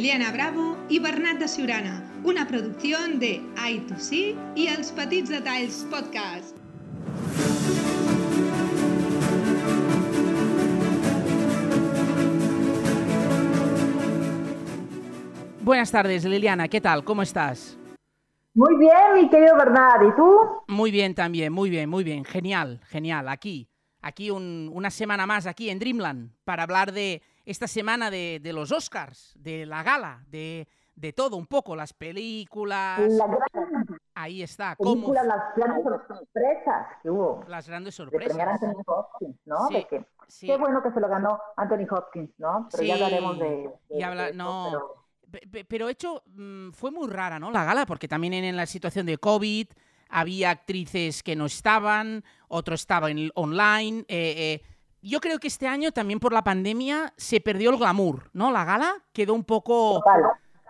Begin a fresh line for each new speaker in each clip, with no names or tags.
Liliana Bravo i Bernat de Siurana, una producció de I2C i els Petits Detalls Podcast.
Buenas tardes, Liliana. ¿Qué tal? ¿Cómo estás?
Muy bien, mi querido Bernard. ¿Y tú?
Muy bien también, muy bien, muy bien. Genial, genial. Aquí, aquí un- una semana más, aquí en Dreamland, para hablar de esta semana de, de los Oscars, de la gala, de, de todo un poco, las películas.
La gran
Ahí está, cómo
película, las grandes sorpresas que hubo
las grandes
de
sorpresas.
Anthony Hopkins, ¿no?
Sí,
de que,
Sí.
Qué bueno que se lo ganó Anthony Hopkins, ¿no? Pero ya hablaremos de, de-
y habla-
de eso,
no.
pero-
Pe- pe- Pero hecho, mm, fue muy rara, ¿no? La gala, porque también en la situación de COVID había actrices que no estaban, otro estaba en online. eh, eh. Yo creo que este año también por la pandemia se perdió el glamour, ¿no? La gala quedó un poco
Total.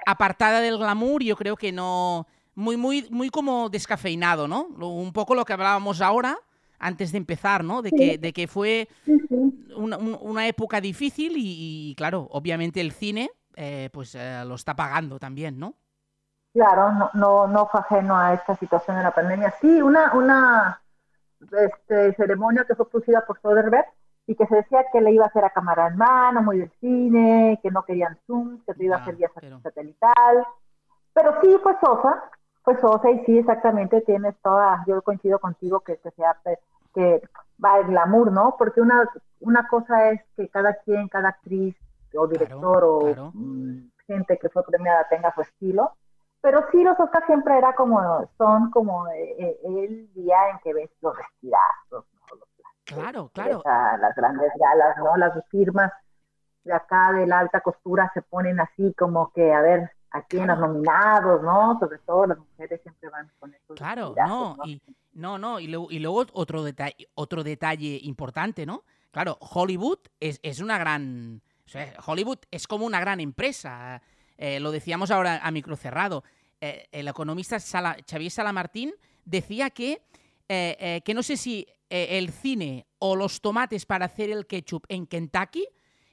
apartada del glamour, yo creo que no. Muy, muy, muy como descafeinado, ¿no? Un poco lo que hablábamos ahora, antes de empezar, ¿no? De que, de que fue una, un- una época difícil y, y, claro, obviamente el cine eh, pues eh, lo está pagando también, ¿no?
Claro, no, no, no fue ajeno a esta situación de la pandemia. Sí, una, una este, ceremonia que fue producida por Soderbergh y que se decía que le iba a hacer a cámara en mano, muy del cine, que no querían Zoom, que se iba a hacer vía
pero-
satelital. Pero sí fue sosa, fue sosa y sí, exactamente, tienes toda, yo coincido contigo que, que sea que va el glamour, ¿no? Porque una, una cosa es que cada quien, cada actriz o director o
claro.
mm, gente que fue premiada tenga su estilo. Pero sí, los Oscars siempre era como, son como eh, eh, el día en que ves los vestidazos,
Claro, claro.
a las grandes galas, ¿no? Las firmas de acá de la alta costura se ponen así como que a ver a quién los nominados, ¿no? Sobre todo las mujeres siempre van con esos
Claro,
vestidazos,
no, y, no, no, y luego, y luego otro, detalle, otro detalle importante, ¿no? Claro, Hollywood es, es una gran... o sea, Hollywood es como una gran empresa. eh, lo decíamos ahora a micro cerrado. Eh, el economista Sala- Xavier Salamartín decía que, eh, eh, que no sé si eh, el cine o los tomates para hacer el ketchup en Kentucky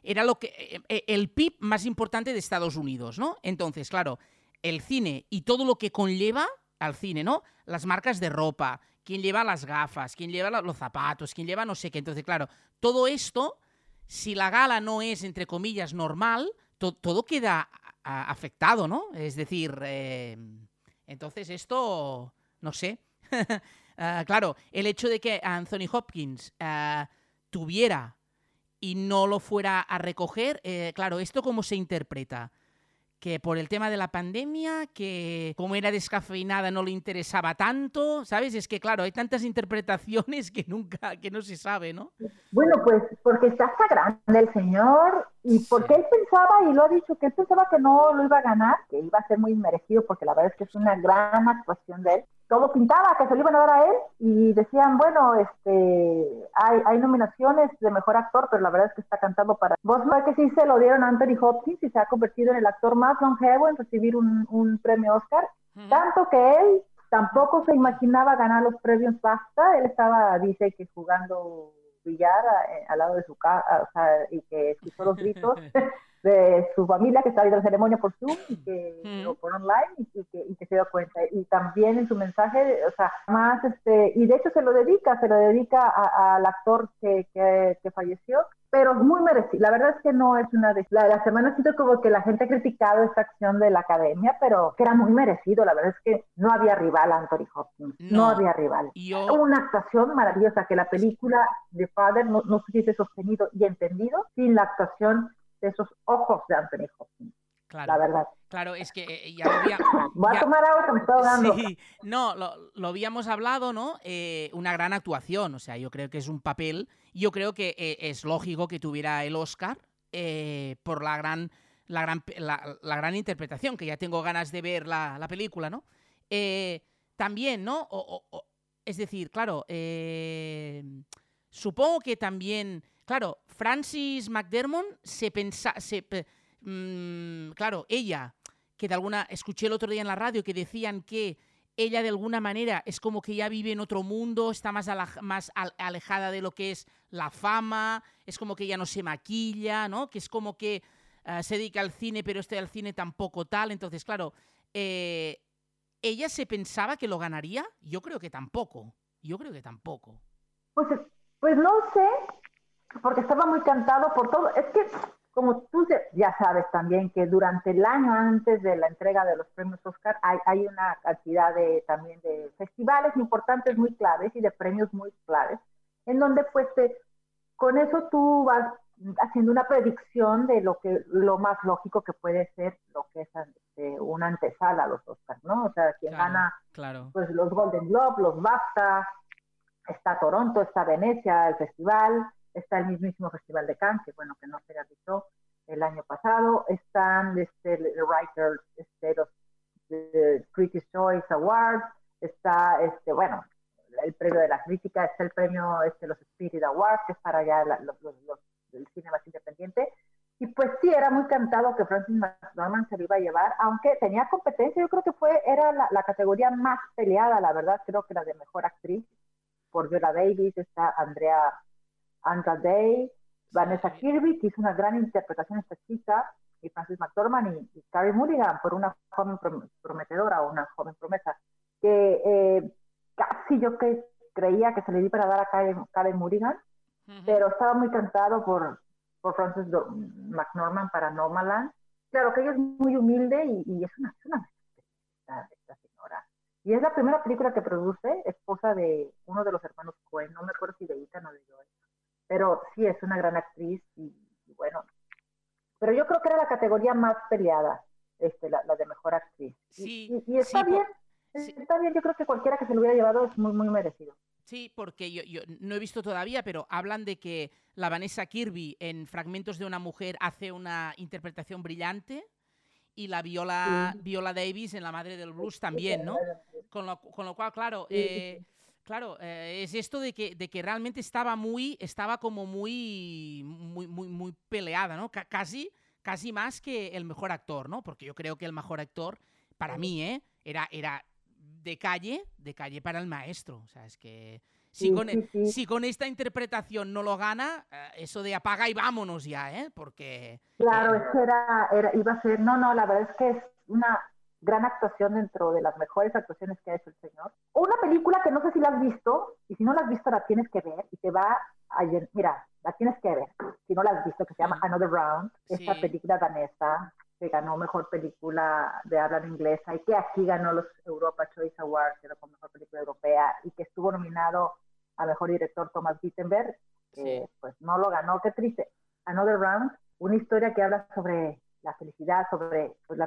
era lo que el PIB más importante de Estados Unidos, ¿no? Entonces, claro, el cine y todo lo que conlleva al cine, ¿no? Las marcas de ropa, quién lleva las gafas, quién lleva los zapatos, quién lleva no sé qué. Entonces, claro, todo esto, si la gala no es, entre comillas, normal, to- todo queda afectado, ¿no? Es decir, entonces esto, no sé. Ah, claro, el hecho de que Anthony Hopkins ah, tuviera y no lo fuera a recoger, eh, claro, ¿esto cómo se interpreta? Que por el tema de la pandemia, que como era descafeinada no le interesaba tanto, ¿sabes? Es que, claro, hay tantas interpretaciones que nunca, que no se sabe, ¿no?
Bueno, pues porque está hasta grande el señor y porque él pensaba, y lo ha dicho, que él pensaba que no lo iba a ganar, que iba a ser muy merecido, porque la verdad es que es una gran actuación de él. Todo pintaba que se lo iban a dar a él y decían, bueno, este, hay, hay nominaciones de mejor actor, pero la verdad es que está cantando para... Vos que sí se lo dieron a Anthony Hopkins y se ha convertido en el actor más longevo en recibir un, un premio Oscar, tanto que él tampoco se imaginaba ganar los premios BAFTA, él estaba, dice que jugando billar eh, al lado de su casa, o sea, y que escuchó los gritos de su familia que estaba viendo la ceremonia por Zoom y que
Mm.
o por online y, que, y que se dio cuenta. Y también en su mensaje, o sea, más este, y de hecho se lo dedica, se lo dedica al actor que, que, que falleció, pero es muy merecido. La verdad es que no es una de la, la semana siento como que la gente ha criticado esta acción de la academia, pero que era muy merecido. La verdad es que no había rival a Anthony Hopkins, no,
No.
había rival.
Yo,
Una actuación maravillosa que la película de Father no, no se hubiese sostenido y entendido sin la actuación de esos ojos de Anthony Hopkins,
claro,
la verdad.
claro, es que eh, ya lo había-
Voy
ya-
a tomar agua que me está ahogando.
Sí, no, lo, lo habíamos hablado, ¿no? Eh, una gran actuación, o sea, yo creo que es un papel, yo creo que eh, es lógico que tuviera el Oscar eh, por la gran, la, gran, la, la gran interpretación, que ya tengo ganas de ver la, la película, ¿no? También, ¿no? O- o- o- es decir, claro, supongo que también, claro, Francis McDermott se pensa, se, mm, claro, ella, que de alguna, escuché el otro día en la radio que decían que ella de alguna manera es como que ya vive en otro mundo, está más, más al- alejada de lo que es la fama, es como que ya no se maquilla, ¿no? Que es como que eh, se dedica al cine, pero este al cine tampoco tal. Entonces, claro, eh, ¿ella se pensaba que lo ganaría? Yo creo que tampoco. Yo creo que tampoco.
Pues, pues no sé, porque estaba muy cantado por todo. Es que, como tú ya sabes también, que durante el año antes de la entrega de los premios Oscar hay, hay una cantidad de, también de festivales importantes muy claves y de premios muy claves, en donde pues con eso tú vas haciendo una predicción de lo que lo más lógico que puede ser lo que es este, una antesala a los Oscars, ¿no? O sea, quien gana
claro.
pues los Golden Globe, los BAFTA, está Toronto, está Venecia, el festival, está el mismísimo Festival de Cannes, que bueno, que no se realizó el año pasado, están este, el Writers, este, los Critics Choice Awards, está, este, bueno, el premio de la crítica, está el premio, este, los Spirit Awards, que es para ya los, los, el cine más independiente. Y pues sí, era muy cantado que Francis McDormand se lo iba a llevar, aunque tenía competencia, yo creo que fue, era la, la categoría más peleada, la verdad, creo que la de mejor actriz, por Viola Davis, está Andrea Andra Day, Vanessa Kirby, que hizo una gran interpretación esta chica, y Francis McDormand y, Carrie Mulligan, por una joven prometedora una joven promesa, que eh, casi yo que creía que se le iba a dar a Karen, Karen Mulligan, pero estaba muy cantado por, por Francis McNorman para Nomaland. Claro que ella es muy humilde y, es una, es una esta señora. Y es la primera película que produce, esposa de uno de los hermanos Cohen, no me acuerdo si de Ethan o de Joel. Pero sí, es una gran actriz y, bueno. Pero yo creo que era la categoría más peleada, este, la, de mejor actriz.
Sí,
y, está bien, está bien, yo creo que cualquiera que se lo hubiera llevado es muy, muy merecido.
Sí, porque yo, yo, no he visto todavía, pero hablan de que la Vanessa Kirby en Fragmentos de una mujer hace una interpretación brillante y la Viola, Viola Davis en La Madre del Blues también, ¿no? Con lo, con lo cual, claro, eh, claro, eh, es esto de que, de que realmente estaba muy, estaba como muy, muy, muy, muy peleada, ¿no? casi, casi más que el mejor actor, ¿no? Porque yo creo que el mejor actor, para mí, ¿eh? Era, era de calle, de calle para el maestro. O sea, es que si, con, si con esta interpretación no lo gana, eh, eso de apaga y vámonos ya, ¿eh? Porque...
Claro, eh, era, era, iba a ser, no, no, la verdad es que es una gran actuación dentro de las mejores actuaciones que ha hecho el señor. Una película que no sé si la has visto, y si no la has visto la tienes que ver, y te va a... Mira, la tienes que ver, si no la has visto, que se llama Another Round, esta película danesa, que ganó mejor película de habla inglesa y que aquí ganó los Europa Choice Awards, que era como mejor película europea, y que estuvo nominado a mejor director Thomas Wittenberg, pues no lo ganó, qué triste. Another Round, una historia que habla sobre la felicidad, sobre pues,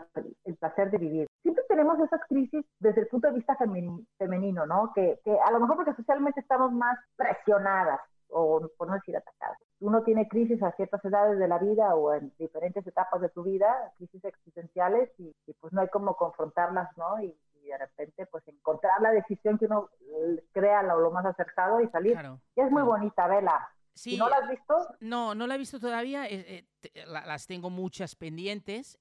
el placer de vivir. Siempre tenemos esas crisis desde el punto de vista femenino, ¿no? Que, que a lo mejor porque socialmente estamos más presionadas o por no decir atacadas uno tiene crisis a ciertas edades de la vida o en diferentes etapas de tu vida, crisis existenciales, y, pues no hay como confrontarlas, ¿no? Y, de repente pues encontrar la decisión que uno crea lo, lo más acercado y salir. y es muy bonita, vela.
Sí,
¿No la has visto?
No, no la he visto todavía. Eh, eh, las tengo muchas pendientes.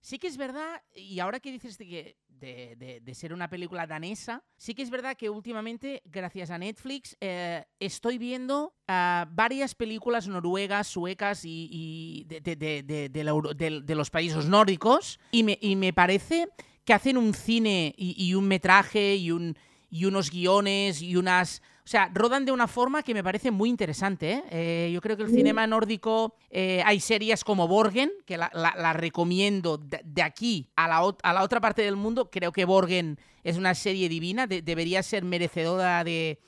sí que es verdad, y ahora que dices de que de, ser una película danesa. Sí que es verdad que últimamente, gracias a Netflix, eh, estoy viendo ah, varias películas noruegas, suecas y, de, los países nórdicos y me, y me, parece que hacen un cine y, un metraje y, un, y unos guiones y unas o sea, rodan de una forma que me parece muy interesante. ¿eh? Eh, yo creo que el cinema nórdico, eh, hay series como Borgen, que la, recomiendo de, aquí a la, a la, otra parte del mundo. Creo que Borgen es una serie divina, debería ser merecedora de,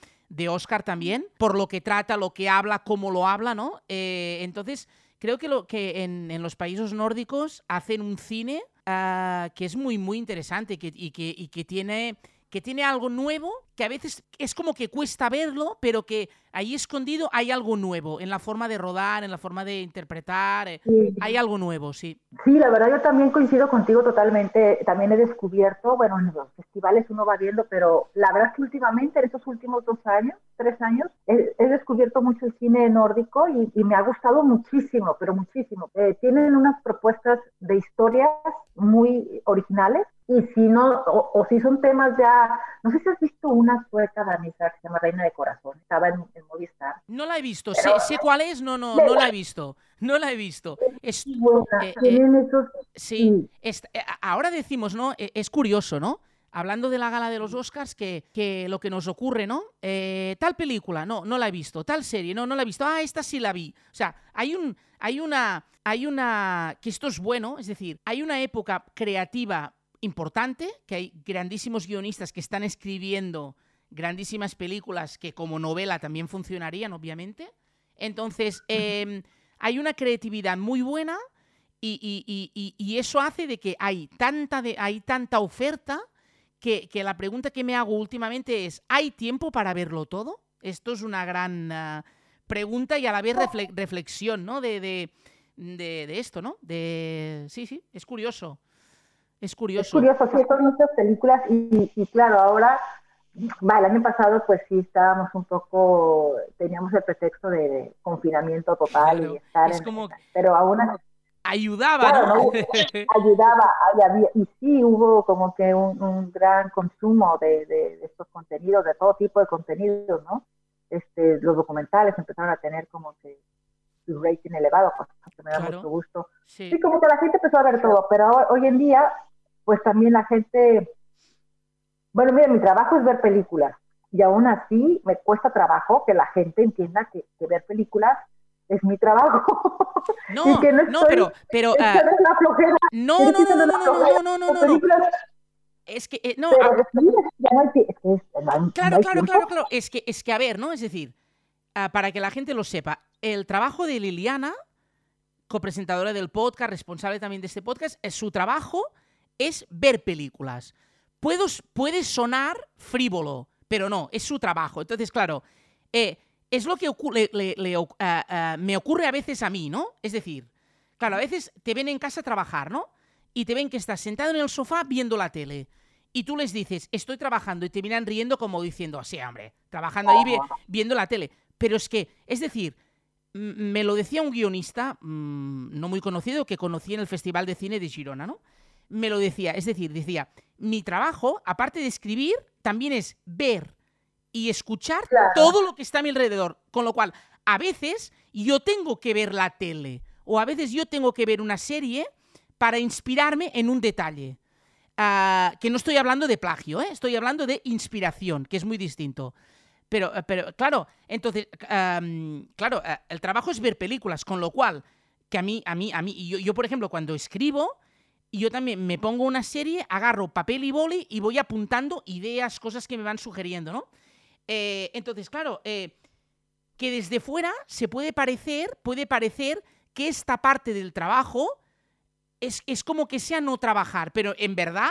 Oscar también, por lo que trata, lo que habla, cómo lo habla, ¿no? entonces, creo que, lo, que en, los países nórdicos hacen un cine ah, que es muy, muy interesante que, y, que, y que tiene que tiene algo nuevo, que a veces es como que cuesta verlo, pero que ahí escondido hay algo nuevo en la forma de rodar, en la forma de interpretar, eh, hay algo nuevo, sí.
Sí, la verdad yo también coincido contigo totalmente, también he descubierto, bueno, en los festivales uno va viendo, pero la verdad es que últimamente, en estos últimos dos años, tres años, he, descubierto mucho el cine nórdico y, me ha gustado muchísimo, pero muchísimo. Eh, tienen unas propuestas de historias muy originales y si no, o, si son temas ya, no sé si has visto una sueca danesa que se llama Reina de Corazón, estaba en, Movistar.
No la he visto, sé, cuál es, no, no, no la he visto. No la he visto. Es,
Buena,
eh, eh,
esos...
sí, es- eh, ahora decimos, ¿no? Eh, Es curioso, ¿no? Hablando de la gala de los Oscars, que, que lo que nos ocurre, ¿no? Eh, tal película, no, no la he visto. Tal serie, no, no la he visto. Ah, esta sí la vi. O sea, hay un, hay una, hay una, que esto es bueno, es decir, hay una época creativa importante, que hay grandísimos guionistas que están escribiendo grandísimas películas que como novela también funcionarían, obviamente. Entonces, em, hay una creatividad muy buena y, y- y- y- y eso hace de que hay tanta, de, hay tanta oferta que, que la pregunta que me hago últimamente es, ¿hay tiempo para verlo todo? Esto es una gran ah, pregunta y a la vez refle- reflexión, ¿no? De, de, de- de esto, ¿no? De... Sí, sí, es curioso. Es
Es
curioso.
curioso, sí, son muchas películas y, y claro, ahora, va, el año pasado pues sí estábamos un poco, teníamos el pretexto de, confinamiento total
Claro,
y estar
es
en...
como-
Pero aún así
Ayudaba,
Claro,
¿no?
¿no? ayudaba, y, había- y sí hubo como que un, un gran consumo de, de- de estos contenidos, de todo tipo de contenidos, ¿no? Este, los documentales empezaron a tener como que su rating elevado, cosa que me da
Claro.
mucho gusto.
Sí.
Sí, como que la gente empezó a ver todo, pero hoy en día, pues también la gente, bueno, mira, mi trabajo es ver películas y aún así me cuesta trabajo que la gente entienda que, que ver películas es mi trabajo.
No,
y que no
no,
estoy
pero, pero
Es
ah,
no es la flojera,
no, no, no, no,
no
no, no, no, no, no, no, no. Es que, eh, no,
pero
ah,
sí, no es que es- no no
Claro, claro,
tiempo.
claro, claro. Es que, es que, a ver, ¿no? Es decir, ah, para que la gente lo sepa, el trabajo de Liliana, copresentadora del podcast, responsable también de este podcast, es, su trabajo es ver películas. Puedo, puede sonar frívolo, pero no, es su trabajo. Entonces, claro, eh, es lo que ocu- le- le- le oc- ah, ah, me ocurre a veces a mí, ¿no? Es decir, claro, a veces te ven en casa a trabajar, ¿no? Y te ven que estás sentado en el sofá viendo la tele. Y tú les dices, estoy trabajando, y te miran riendo como diciendo, así, hombre, trabajando ahí vi- viendo la tele. Pero es que, es decir, me lo decía un guionista, mm, no muy conocido, que conocí en el Festival de Cine de Girona, ¿no? Me lo decía, es decir, decía, mi trabajo, aparte de escribir, también es ver y escuchar
Claro.
todo lo que está a mi alrededor. Con lo cual, a veces yo tengo que ver la tele o a veces yo tengo que ver una serie para inspirarme en un detalle. Ah, que no estoy hablando de plagio, ¿eh? estoy hablando de inspiración, que es muy distinto. Pero, eh, pero claro, entonces, claro, eh, el trabajo es ver películas, con lo cual, que a mí, a mí, a mí, y yo, yo, por ejemplo, cuando escribo, yo también me pongo una serie, agarro papel y boli y voy apuntando ideas, cosas que me van sugiriendo, ¿no? Eh, entonces, claro, eh, que desde fuera se puede parecer, puede parecer que esta parte del trabajo es, es como que sea no trabajar, pero en verdad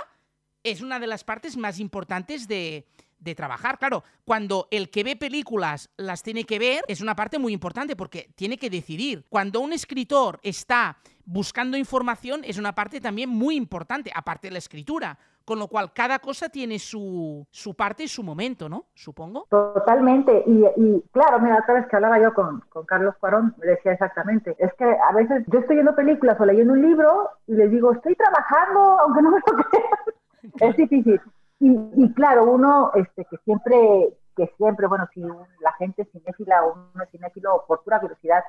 es una de las partes más importantes de, de trabajar. Claro, cuando el que ve películas las tiene que ver, es una parte muy importante porque tiene que decidir. Cuando un escritor está buscando información, es una parte también muy importante, aparte de la escritura. Con lo cual, cada cosa tiene su, su parte y su momento, ¿no? Supongo.
Totalmente, y, y claro, mira, otra vez que hablaba yo con, con Carlos Cuarón, me decía exactamente, es que a veces yo estoy viendo películas o leyendo un libro y les digo, estoy trabajando, aunque no me lo crean, es difícil. Y, y claro, uno este, que siempre, que siempre, bueno, si la gente es cinéfila o uno es cinéfilo por pura curiosidad,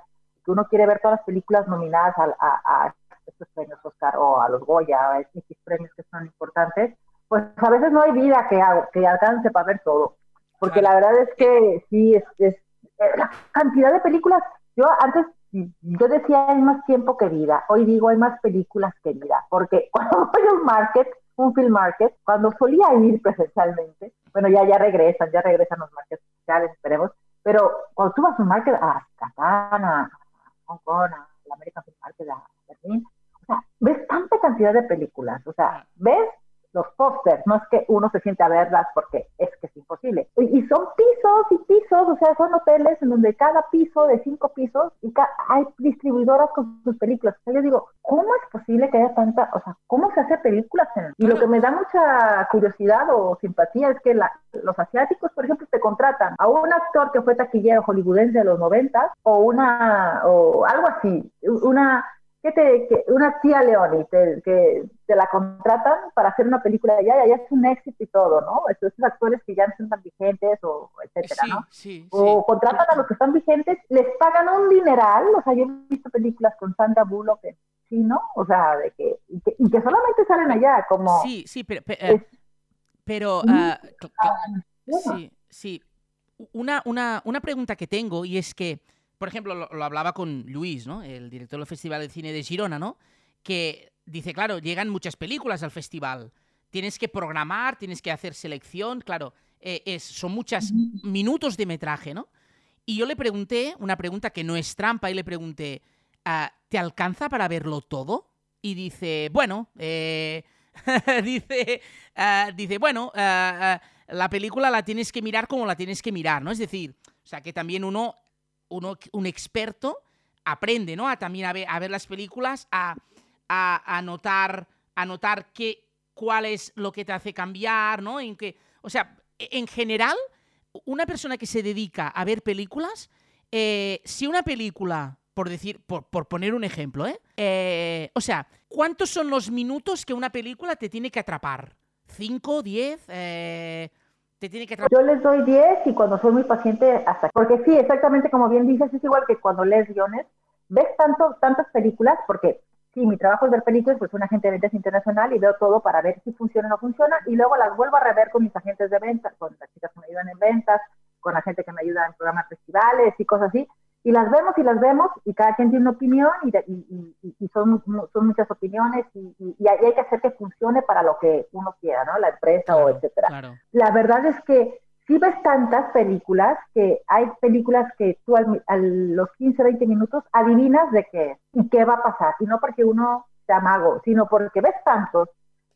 que uno quiere ver todas las películas nominadas a, a, a estos premios Oscar o a los Goya, a estos premios que son importantes, pues a veces no hay vida que, que alcance para ver todo. Porque
Claro.
la verdad es que sí, es, es eh, la cantidad de películas. Yo antes, yo decía hay más tiempo que vida. Hoy digo hay más películas que vida. Porque cuando voy a un market, un film market, cuando solía ir presencialmente, bueno, ya, ya regresan, ya regresan los markets sociales, esperemos. Pero cuando tú vas a un market, a Catán, a Hong Kong, a la American Film Market, a Berlín, o sea, ves tanta cantidad de películas. O sea, ves los pósters, no es que uno se siente a verlas porque es que es imposible. Y, son pisos y pisos, o sea, son hoteles en donde cada piso de cinco pisos y hay distribuidoras con sus películas. O sea, yo digo, ¿cómo es posible que haya tanta, o sea, cómo se hace películas? En... Y lo que me da mucha curiosidad o simpatía es que la- los asiáticos, por ejemplo, te contratan a un actor que fue taquillero hollywoodense de los 90 o una, o algo así, una que te, que una tía Leoni, te, que te la contratan para hacer una película de allá, y allá es un éxito y todo, ¿no? Esos actores que ya no son tan vigentes, o etcétera, ¿no?
Sí,
o contratan a los que están vigentes, les pagan un dineral, o sea, yo he visto películas con Sandra Bullock sí, ¿no? O sea, de que, y que, solamente salen allá, como...
Sí, sí, pero... pero, ah, sí, sí. Una, una, una pregunta que tengo, y es que por ejemplo, lo, hablaba con Luis, ¿no? El director del Festival de Cine de Girona, ¿no? Que dice, claro, llegan muchas películas al festival. Tienes que programar, tienes que hacer selección, claro, eh, es, son muchos minutos de metraje, ¿no? Y yo le pregunté, una pregunta que no es trampa, y le pregunté, ah, ¿te alcanza para verlo todo? Y dice, bueno, eh, dice, ah, dice, bueno, ah, la película la tienes que mirar como la tienes que mirar, ¿no? Es decir, o sea, que también uno un experto aprende, ¿no? A también a ver, a ver las películas, a, a, notar, a notar qué, cuál es lo que te hace cambiar, ¿no? En que, o sea, e, en general, una persona que se dedica a ver películas, eh, si una película, por decir, por, por poner un ejemplo, ¿eh? ¿eh? O sea, ¿cuántos son los minutos que una película te tiene que atrapar? ¿Cinco? ¿Diez? Eh,
yo les doy 10 y cuando soy muy paciente hasta... Porque sí, exactamente como bien dices, es igual que cuando lees guiones, ves tanto, tantas películas, porque sí, mi trabajo es ver películas, pues soy un agente de ventas internacional y veo todo para ver si funciona o no funciona y luego las vuelvo a rever con mis agentes de ventas, con las chicas que me ayudan en ventas, con la gente que me ayuda en programas festivales y cosas así y las vemos y las vemos y cada quien tiene una opinión y, son, son muchas opiniones y, hay que hacer que funcione para lo que uno quiera, ¿no? La empresa o etcétera. La verdad es que si ves tantas películas que hay películas que tú a los 15, 20 minutos adivinas de qué y qué va a pasar. Y no porque uno sea mago, sino porque ves tantos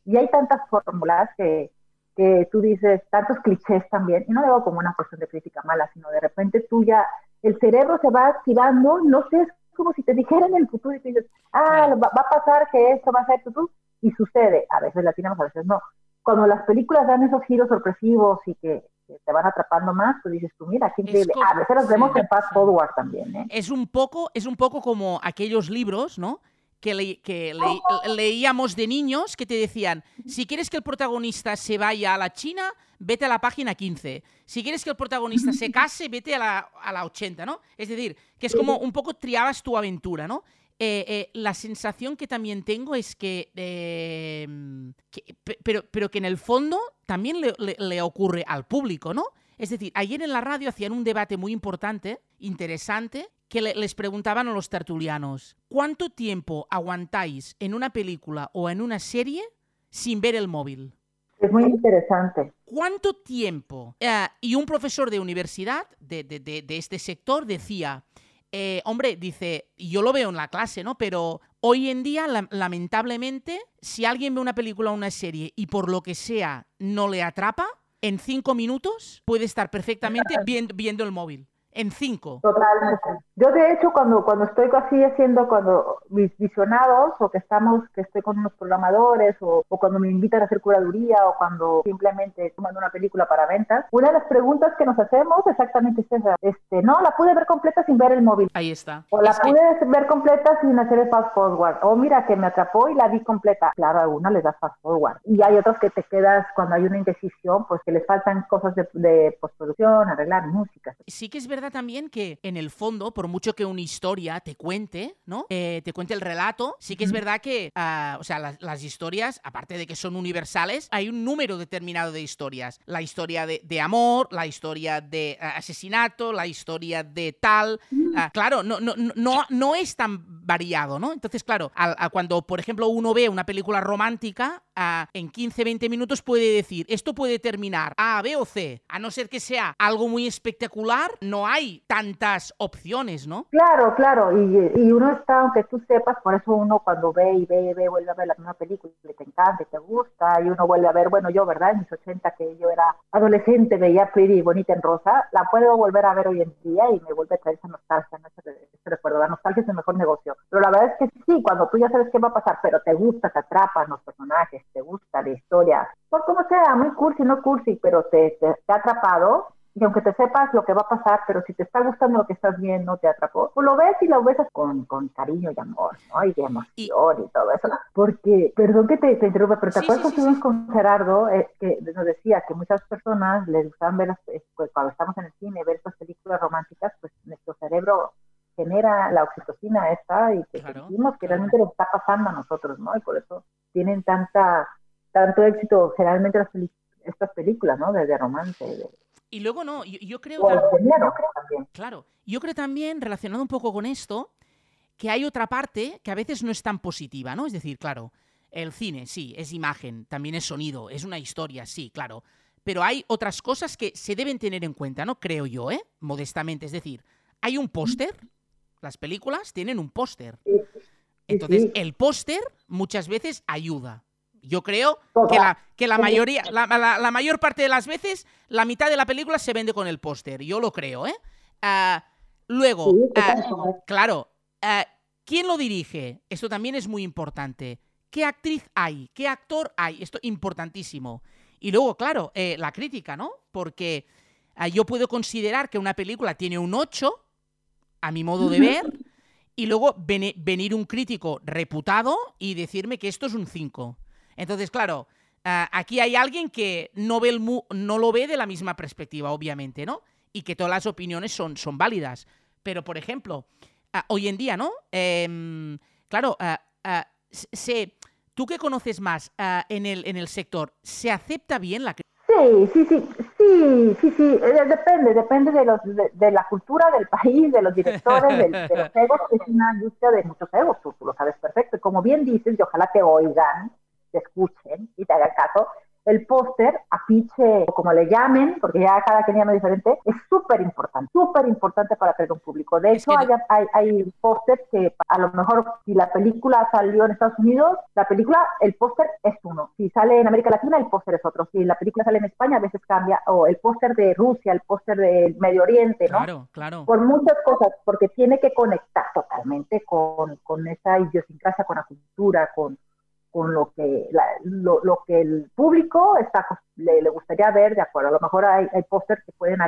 y hay tantas fórmulas que, que tú dices, tantos clichés también, y no lo digo como una cuestión de crítica mala, sino de repente tú ya el cerebro se va activando, no sé, es como si te dijeran en el futuro y te dices, ah, va, a pasar que esto va a ser tú, y sucede, a veces la tenemos, a veces no. Cuando las películas dan esos giros sorpresivos y que, te van atrapando más, tú dices, tú mira, qué increíble. a veces las vemos en fast forward también, ¿eh?
Es un poco, es un poco como aquellos libros, ¿no? Que, que leíamos de niños que te decían, si quieres que el protagonista se vaya a la China, vete a la página 15. Si quieres que el protagonista se case, vete a la, a la 80, ¿no? Es decir, que es como un poco triabas tu aventura, ¿no? Eh, eh, la sensación que también tengo es que, em, pero, pero que en el fondo también le, le, ocurre al público, ¿no? Es decir, ayer en la radio hacían un debate muy importante, interesante, que les preguntaban a los tertulianos, ¿cuánto tiempo aguantáis en una película o en una serie sin ver el móvil?
Es muy interesante.
¿Cuánto tiempo? Eh, y un profesor de universidad de, de, este sector decía, eh, hombre, dice, yo lo veo en la clase, ¿no? Pero hoy en día, lamentablemente, si alguien ve una película o una serie y por lo que sea no le atrapa, en cinco minutos puede estar perfectamente viendo el móvil en cinco.
Totalmente. Yo de hecho cuando, cuando estoy así haciendo, cuando mis visionados o que estamos, que estoy con unos programadores o, cuando me invitan a hacer curaduría o cuando simplemente tomando una película para ventas, una de las preguntas que nos hacemos exactamente es esa. Este, no, la pude ver completa sin ver el móvil.
Ahí está.
O la pude ver completa sin hacer el fast forward. O mira que me atrapó y la vi completa. Claro, a alguna les das fast forward. Y hay otros que te quedas cuando hay una indecisión, pues que les faltan cosas de, de postproducción, arreglar música.
Sí que es verdad también que en el fondo, por mucho que una historia te cuente, ¿no? Eh, te cuente el relato, sí que es verdad que, ah, o sea, las, historias, aparte de que son universales, hay un número determinado de historias. La historia de, amor, la historia de ah, asesinato, la historia de tal. Ah, claro, no, no, no, no es tan variado, ¿no? Entonces, claro, cuando, por ejemplo, uno ve una película romántica, en 15, 20 minutos puede decir, esto puede terminar A, B o C. A no ser que sea algo muy espectacular, no hay tantas opciones, ¿no?
Claro, claro. Y, uno está, aunque tú sepas, por eso uno cuando ve y ve y ve, vuelve a ver la misma película que te encanta y te gusta, y uno vuelve a ver, bueno, yo, ¿verdad? En mis 80, que yo era adolescente, veía Pretty Bonita en Rosa, la puedo volver a ver hoy en día y me vuelve a traer esa nostalgia, ¿no? ese, recuerdo. La nostalgia es el mejor negocio. Pero la verdad es que sí, cuando tú ya sabes qué va a pasar, pero te gusta, te atrapan los personajes, te gusta la historia, por como sea, muy cursi, no cursi, pero te, te, ha atrapado, y aunque te sepas lo que va a pasar, pero si te está gustando lo que estás viendo, te atrapó, pues lo ves y lo ves con, con cariño y amor, ¿no? Y de emoción y, todo eso. Porque, perdón que te, te interrumpa, pero te acuerdas que estuvimos con Gerardo, eh, que nos decía que muchas personas les gustan ver, las, eh, pues, cuando estamos en el cine, ver estas películas románticas, pues nuestro cerebro genera la oxitocina esta y que sentimos que realmente le está pasando a nosotros, ¿no? Y por eso tienen tanta tanto éxito generalmente las estas películas, ¿no? De, romance.
Y luego no, yo, creo, también, Claro, yo creo también, relacionado un poco con esto, que hay otra parte que a veces no es tan positiva, ¿no? Es decir, claro, el cine, sí, es imagen, también es sonido, es una historia, sí, claro. Pero hay otras cosas que se deben tener en cuenta, ¿no? Creo yo, ¿eh? Modestamente. Es decir, hay un póster, las películas tienen un póster. Entonces, el póster muchas veces ayuda. Yo creo que la, que la mayoría, la, mayor parte de las veces, la mitad de la película se vende con el póster. Yo lo creo, ¿eh? Ah, luego, ah, claro, ah, ¿quién lo dirige? Esto también es muy importante. ¿Qué actriz hay? ¿Qué actor hay? Esto es importantísimo. Y luego, claro, eh, la crítica, ¿no? Porque yo puedo considerar que una película tiene un 8 a mi modo de ver, y luego venir un crítico reputado y decirme que esto es un 5. Entonces, claro, aquí hay alguien que no, ve el no lo ve de la misma perspectiva, obviamente, ¿no? Y que todas las opiniones son, son válidas. Pero, por ejemplo, hoy en día, ¿no? Em, claro, se, tú que conoces más en, el, en el sector, ¿se acepta bien la crítica?
Sí, sí, sí, sí, sí, sí, eh, depende, depende de, los, de, la cultura del país, de los directores, de, los egos, es una industria de muchos egos, tú, tú, lo sabes perfecto, y como bien dices, y ojalá te oigan, te escuchen y te hagan caso, el póster, afiche, o como le llamen, porque ya cada quien llama diferente, es súper importante, súper importante para tener un público. De hecho, hay, hay, hay pósters que a lo mejor si la película salió en Estados Unidos, la película, el póster es uno. Si sale en América Latina, el póster es otro. Si la película sale en España, a veces cambia. O el póster de Rusia, el póster del Medio Oriente, ¿no?
Claro, claro.
Por muchas cosas, porque tiene que conectar totalmente con, con esa idiosincrasia, con la cultura, con con lo que, lo, lo, que el público está, le, le, gustaría ver, de acuerdo. A lo mejor hay, hay pósters que pueden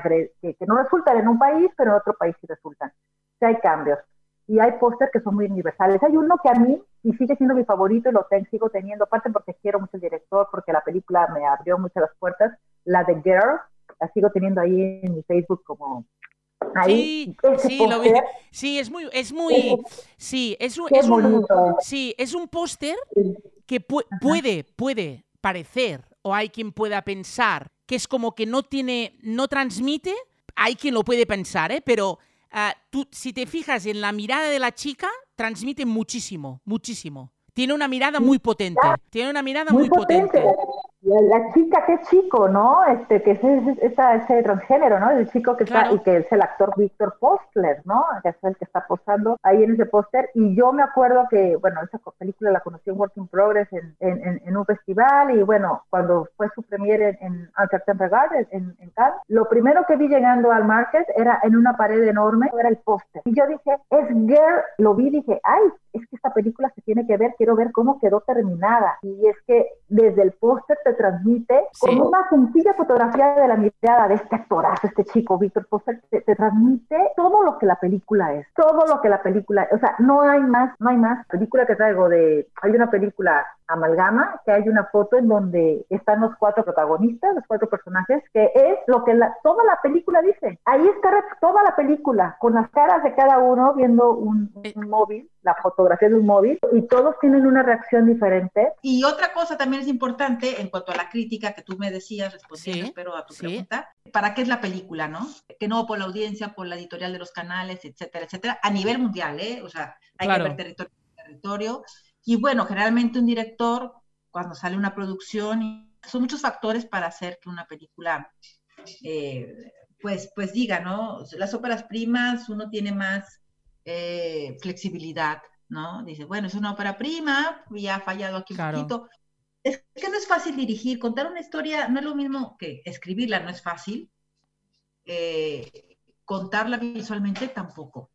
que, no resultan en un país, pero en otro país sí resultan. Sí hay cambios. Y hay pósters que son muy universales. Hay uno que a mí, y sigue siendo mi favorito, y lo tengo, sigo teniendo, aparte porque quiero mucho el director, porque la película me abrió muchas las puertas, la de Girl, la sigo teniendo ahí en mi Facebook como
sí, sí, lo vi. sí, es muy, es muy, sí, es un, es un sí, es un póster que puede, puede parecer, o hay quien pueda pensar que es como que no tiene, no transmite, hay quien lo puede pensar, ¿eh? pero ah, tú, si te fijas en la mirada de la chica, transmite muchísimo, muchísimo. Tiene una mirada muy potente, tiene una mirada muy, potente
la chica, qué chico, ¿no? Este, que es, ese transgénero, ¿no? El chico que está, y que es el actor Víctor Postler, ¿no? Que es el que está posando ahí en ese póster. Y yo me acuerdo que, bueno, esa película la conocí en Work in Progress en, en, en un festival y bueno, cuando fue su premiere en, en Regard, en, en Cannes, lo primero que vi llegando al market era en una pared enorme, era el póster. Y yo dije, es Girl, lo vi dije, ay, es que esta película se tiene que ver, quiero ver cómo quedó terminada. Y es que desde el póster te transmite como una sencilla fotografía de la mirada de este actorazo, este chico, Víctor Póster, te, transmite todo lo que la película es, todo lo que la película, o sea, no hay más, no hay más. Película que traigo de, hay una película amalgama, que hay una foto en donde están los cuatro protagonistas, los cuatro personajes, que es lo que la, toda la película dice. Ahí está toda la película, con las caras de cada uno viendo un, un móvil, la fotografía de un móvil, y todos tienen una reacción diferente.
Y otra cosa también es importante en cuanto a la crítica que tú me decías, respondiendo, espero, a tu pregunta, ¿para qué es la película, no? Que no por la audiencia, por la editorial de los canales, etcétera, etcétera, a nivel mundial, ¿eh? O sea, hay que ver territorio territorio y bueno, generalmente un director, cuando sale una producción, son muchos factores para hacer que una película, eh, pues, pues diga, ¿no? Las óperas primas, uno tiene más eh, flexibilidad, ¿no? Dice, bueno, es una ópera prima, ya ha fallado aquí un poquito. Es que no es fácil dirigir, contar una historia no es lo mismo que escribirla, no es fácil. Eh, contarla visualmente tampoco.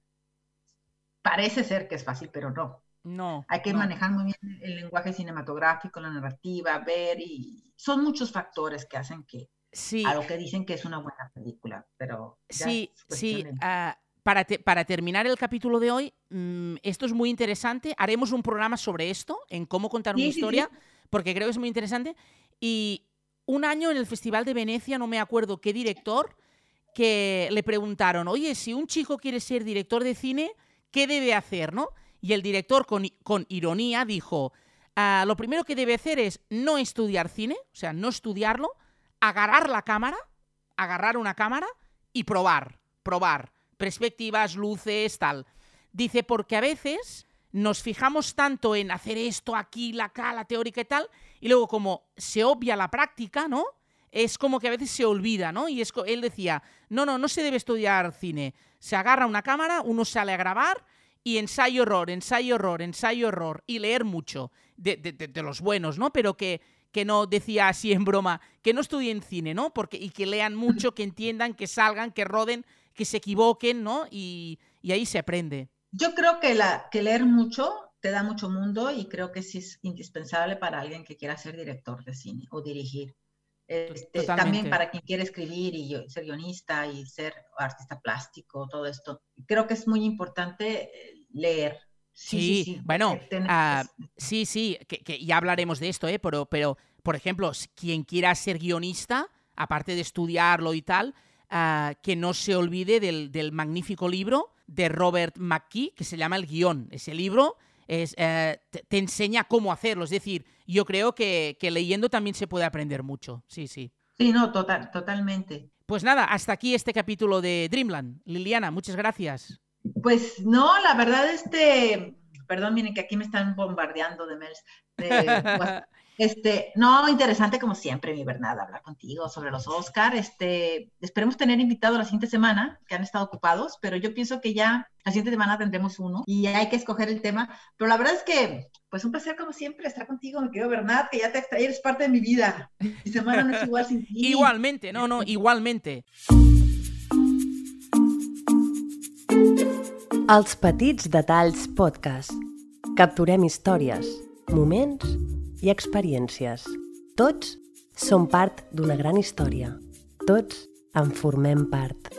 Parece ser que es fácil, pero no.
No.
Hay que manejar muy bien el lenguaje cinematográfico, la narrativa, ver y son muchos factores que hacen que sí. a lo que dicen que es una buena película. Pero
sí, sí. Uh, para, te, para, terminar el capítulo de hoy, mmm, esto es muy interesante. Haremos un programa sobre esto, en cómo contar sí, una historia, sí, porque creo que es muy interesante. Y un año en el Festival de Venecia, no me acuerdo qué director, que le preguntaron, oye, si un chico quiere ser director de cine, ¿qué debe hacer? ¿no? Y el director, con, con ironía, dijo, uh, lo primero que debe hacer es no estudiar cine, o sea, no estudiarlo, agarrar la cámara, agarrar una cámara y probar, probar, perspectivas, luces, tal. Dice, porque a veces nos fijamos tanto en hacer esto aquí, la acá, la teórica y tal, y luego como se obvia la práctica, ¿no? es como que a veces se olvida, ¿no? Y es, él decía, no, no, no se debe estudiar cine. Se agarra una cámara, uno sale a grabar y ensayo error, ensayo error, ensayo error y leer mucho de, de, los buenos, ¿no? Pero que, que no decía así en broma, que no estudien cine, ¿no? Porque, y que lean mucho, que entiendan, que salgan, que roden, que se equivoquen, ¿no? Y, y ahí se aprende.
Yo creo que, la, que leer mucho te da mucho mundo y creo que sí es indispensable para alguien que quiera ser director de cine o dirigir. Este, también para quien quiere escribir y ser guionista y ser artista plástico, todo esto. Creo que es muy importante eh, leer.
Sí, sí, sí bueno, uh, sí, sí, que, que, ya hablaremos de esto, ¿eh? pero, pero, por ejemplo, quien quiera ser guionista, aparte de estudiarlo y tal, uh, que no se olvide del, del magnífico libro de Robert McKee, que se llama El guion. Ese libro es, eh, te, te, enseña cómo hacerlo. Es decir, yo creo que, que, leyendo también se puede aprender mucho. Sí, sí.
Sí, no, total, totalmente.
Pues nada, hasta aquí este capítulo de Dreamland. Liliana, muchas gracias.
Pues no, la verdad, este, perdón, miren que aquí me están bombardeando de mails. De, Este, no, interesante como siempre, mi Bernard, hablar contigo sobre los Oscar. Este, esperemos tener invitado la siguiente semana, que han estado ocupados, pero yo pienso que ya la siguiente semana tendremos uno y hay que escoger el tema. Pero la verdad es que, pues un placer como siempre estar contigo, mi querido Bernard, que ya te extraí, eres parte de mi vida. Mi semana no es igual sin ti.
Igualmente, no, no, igualmente.
Els petits detalls podcast. Capturem històries, moments i experiències. Tots som part d'una gran història. Tots en formem part.